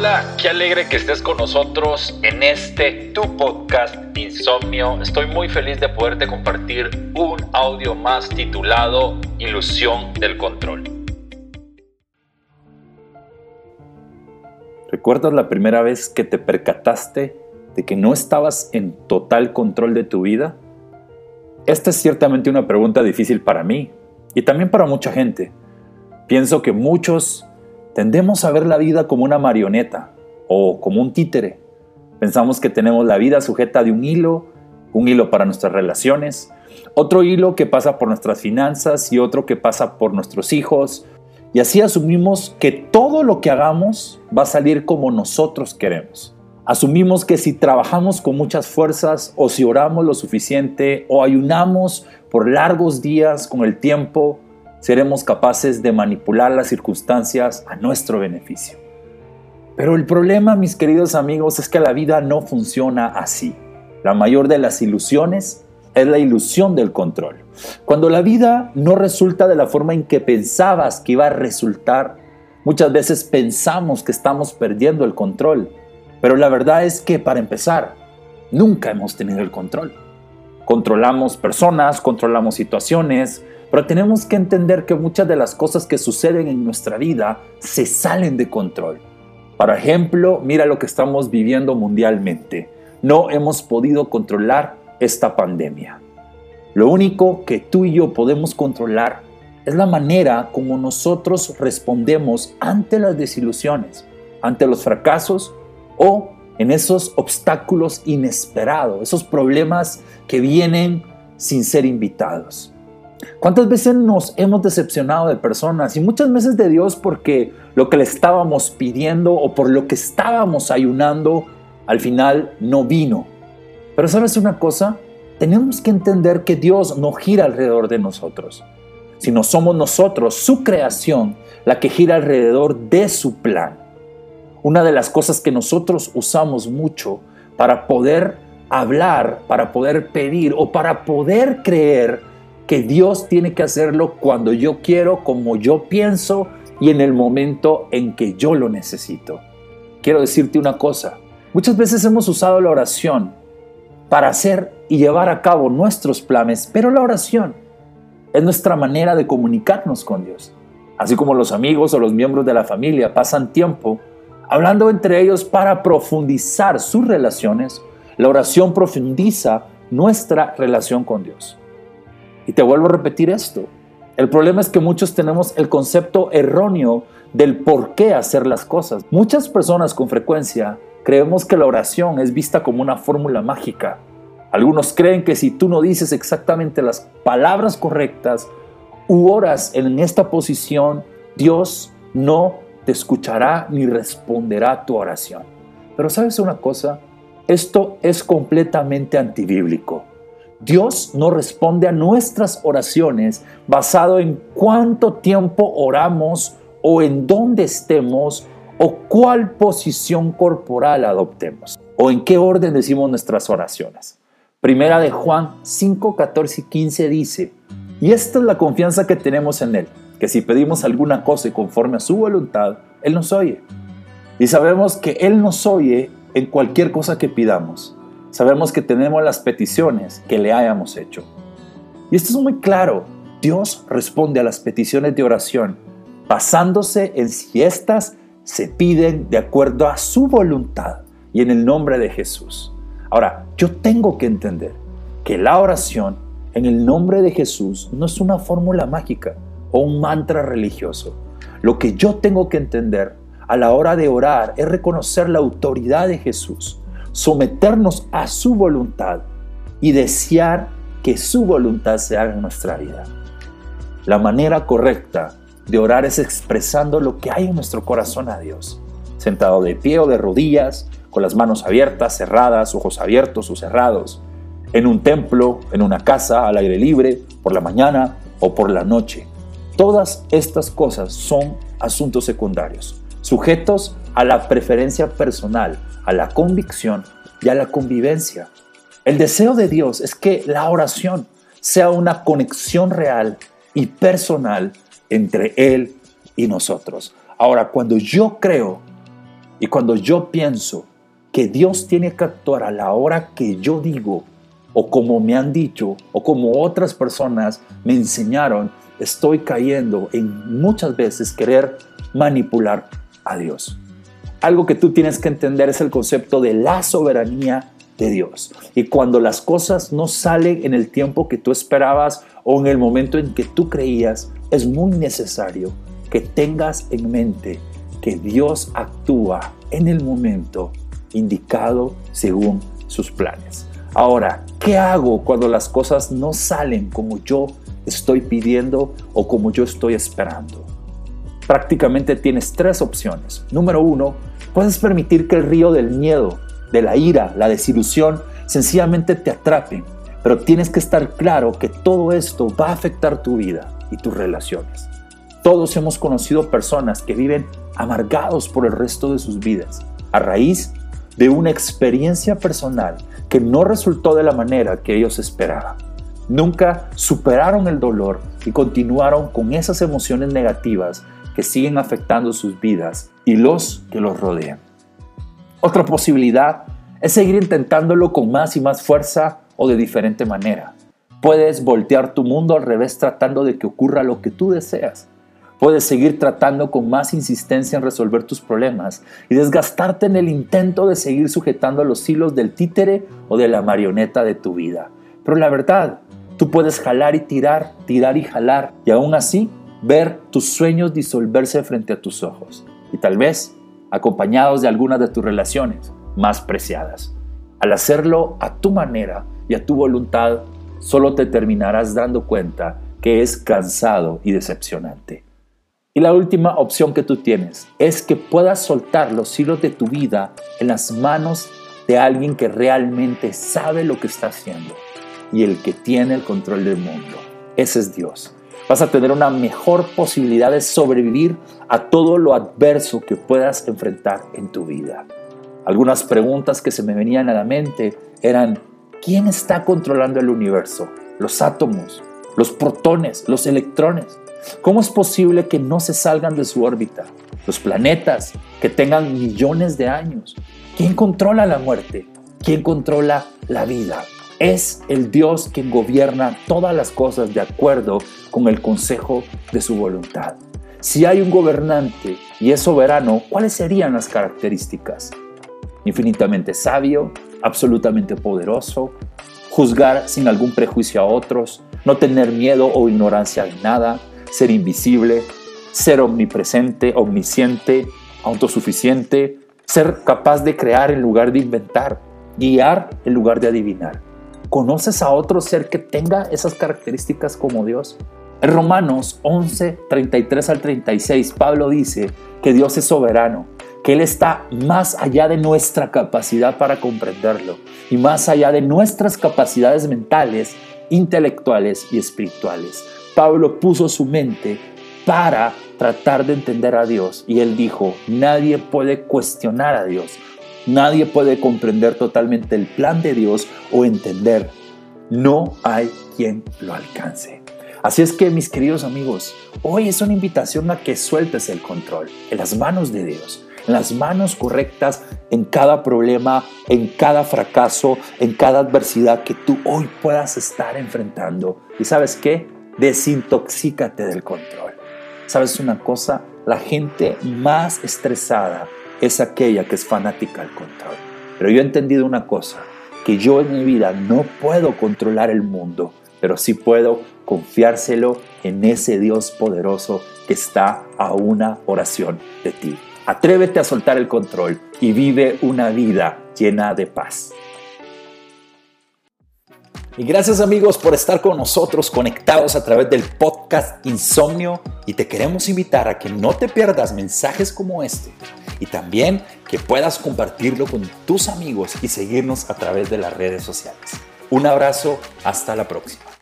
Hola, qué alegre que estés con nosotros en este tu podcast Insomnio. Estoy muy feliz de poderte compartir un audio más titulado Ilusión del Control. ¿Recuerdas la primera vez que te percataste de que no estabas en total control de tu vida? Esta es ciertamente una pregunta difícil para mí y también para mucha gente. Pienso que muchos Tendemos a ver la vida como una marioneta o como un títere. Pensamos que tenemos la vida sujeta de un hilo, un hilo para nuestras relaciones, otro hilo que pasa por nuestras finanzas y otro que pasa por nuestros hijos. Y así asumimos que todo lo que hagamos va a salir como nosotros queremos. Asumimos que si trabajamos con muchas fuerzas o si oramos lo suficiente o ayunamos por largos días con el tiempo, seremos capaces de manipular las circunstancias a nuestro beneficio. Pero el problema, mis queridos amigos, es que la vida no funciona así. La mayor de las ilusiones es la ilusión del control. Cuando la vida no resulta de la forma en que pensabas que iba a resultar, muchas veces pensamos que estamos perdiendo el control. Pero la verdad es que, para empezar, nunca hemos tenido el control. Controlamos personas, controlamos situaciones, pero tenemos que entender que muchas de las cosas que suceden en nuestra vida se salen de control. Por ejemplo, mira lo que estamos viviendo mundialmente. No hemos podido controlar esta pandemia. Lo único que tú y yo podemos controlar es la manera como nosotros respondemos ante las desilusiones, ante los fracasos o en esos obstáculos inesperados, esos problemas que vienen sin ser invitados. ¿Cuántas veces nos hemos decepcionado de personas y muchas veces de Dios porque lo que le estábamos pidiendo o por lo que estábamos ayunando al final no vino? Pero sabes una cosa, tenemos que entender que Dios no gira alrededor de nosotros, sino somos nosotros, su creación, la que gira alrededor de su plan. Una de las cosas que nosotros usamos mucho para poder hablar, para poder pedir o para poder creer que Dios tiene que hacerlo cuando yo quiero, como yo pienso y en el momento en que yo lo necesito. Quiero decirte una cosa, muchas veces hemos usado la oración para hacer y llevar a cabo nuestros planes, pero la oración es nuestra manera de comunicarnos con Dios. Así como los amigos o los miembros de la familia pasan tiempo hablando entre ellos para profundizar sus relaciones, la oración profundiza nuestra relación con Dios. Y te vuelvo a repetir esto. El problema es que muchos tenemos el concepto erróneo del por qué hacer las cosas. Muchas personas con frecuencia creemos que la oración es vista como una fórmula mágica. Algunos creen que si tú no dices exactamente las palabras correctas u oras en esta posición, Dios no te escuchará ni responderá tu oración. Pero sabes una cosa, esto es completamente antibíblico. Dios no responde a nuestras oraciones basado en cuánto tiempo oramos o en dónde estemos o cuál posición corporal adoptemos o en qué orden decimos nuestras oraciones. Primera de Juan 5, 14 y 15 dice, y esta es la confianza que tenemos en Él, que si pedimos alguna cosa y conforme a su voluntad, Él nos oye. Y sabemos que Él nos oye en cualquier cosa que pidamos sabemos que tenemos las peticiones que le hayamos hecho. Y esto es muy claro. Dios responde a las peticiones de oración basándose en si éstas se piden de acuerdo a su voluntad y en el nombre de Jesús. Ahora, yo tengo que entender que la oración en el nombre de Jesús no es una fórmula mágica o un mantra religioso. Lo que yo tengo que entender a la hora de orar es reconocer la autoridad de Jesús someternos a su voluntad y desear que su voluntad se haga en nuestra vida. La manera correcta de orar es expresando lo que hay en nuestro corazón a Dios, sentado de pie o de rodillas, con las manos abiertas, cerradas, ojos abiertos o cerrados, en un templo, en una casa, al aire libre, por la mañana o por la noche. Todas estas cosas son asuntos secundarios, sujetos a la preferencia personal a la convicción y a la convivencia. El deseo de Dios es que la oración sea una conexión real y personal entre Él y nosotros. Ahora, cuando yo creo Y cuando yo pienso que Dios tiene que actuar a la hora que yo digo, o como me han dicho, o como otras personas me enseñaron, estoy cayendo en muchas veces querer manipular a Dios. Algo que tú tienes que entender es el concepto de la soberanía de Dios. Y cuando las cosas no salen en el tiempo que tú esperabas o en el momento en que tú creías, es muy necesario que tengas en mente que Dios actúa en el momento indicado según sus planes. Ahora, ¿qué hago cuando las cosas no salen como yo estoy pidiendo o como yo estoy esperando? Prácticamente tienes tres opciones. Número uno, puedes permitir que el río del miedo, de la ira, la desilusión, sencillamente te atrapen, pero tienes que estar claro que todo esto va a afectar tu vida y tus relaciones. Todos hemos conocido personas que viven amargados por el resto de sus vidas, a raíz de una experiencia personal que no resultó de la manera que ellos esperaban. Nunca superaron el dolor y continuaron con esas emociones negativas que siguen afectando sus vidas y los que los rodean. Otra posibilidad es seguir intentándolo con más y más fuerza o de diferente manera. Puedes voltear tu mundo al revés tratando de que ocurra lo que tú deseas. Puedes seguir tratando con más insistencia en resolver tus problemas y desgastarte en el intento de seguir sujetando los hilos del títere o de la marioneta de tu vida. Pero la verdad, tú puedes jalar y tirar, tirar y jalar y aún así ver tus sueños disolverse frente a tus ojos y tal vez acompañados de algunas de tus relaciones más preciadas. Al hacerlo a tu manera y a tu voluntad, solo te terminarás dando cuenta que es cansado y decepcionante. Y la última opción que tú tienes es que puedas soltar los hilos de tu vida en las manos de alguien que realmente sabe lo que está haciendo y el que tiene el control del mundo. Ese es Dios. Vas a tener una mejor posibilidad de sobrevivir a todo lo adverso que puedas enfrentar en tu vida. Algunas preguntas que se me venían a la mente eran, ¿quién está controlando el universo? ¿Los átomos? ¿Los protones? ¿Los electrones? ¿Cómo es posible que no se salgan de su órbita? Los planetas que tengan millones de años. ¿Quién controla la muerte? ¿Quién controla la vida? Es el Dios quien gobierna todas las cosas de acuerdo con el consejo de su voluntad. Si hay un gobernante y es soberano, ¿cuáles serían las características? Infinitamente sabio, absolutamente poderoso, juzgar sin algún prejuicio a otros, no tener miedo o ignorancia de nada, ser invisible, ser omnipresente, omnisciente, autosuficiente, ser capaz de crear en lugar de inventar, guiar en lugar de adivinar. ¿Conoces a otro ser que tenga esas características como Dios? En Romanos 11, 33 al 36, Pablo dice que Dios es soberano, que Él está más allá de nuestra capacidad para comprenderlo y más allá de nuestras capacidades mentales, intelectuales y espirituales. Pablo puso su mente para tratar de entender a Dios y él dijo, nadie puede cuestionar a Dios, nadie puede comprender totalmente el plan de Dios o entender, no hay quien lo alcance. Así es que mis queridos amigos, hoy es una invitación a que sueltes el control en las manos de Dios, en las manos correctas en cada problema, en cada fracaso, en cada adversidad que tú hoy puedas estar enfrentando. ¿Y sabes qué? desintoxícate del control. ¿Sabes una cosa? La gente más estresada es aquella que es fanática al control. Pero yo he entendido una cosa, que yo en mi vida no puedo controlar el mundo, pero sí puedo confiárselo en ese Dios poderoso que está a una oración de ti. Atrévete a soltar el control y vive una vida llena de paz. Y gracias amigos por estar con nosotros conectados a través del podcast Insomnio y te queremos invitar a que no te pierdas mensajes como este y también que puedas compartirlo con tus amigos y seguirnos a través de las redes sociales. Un abrazo, hasta la próxima.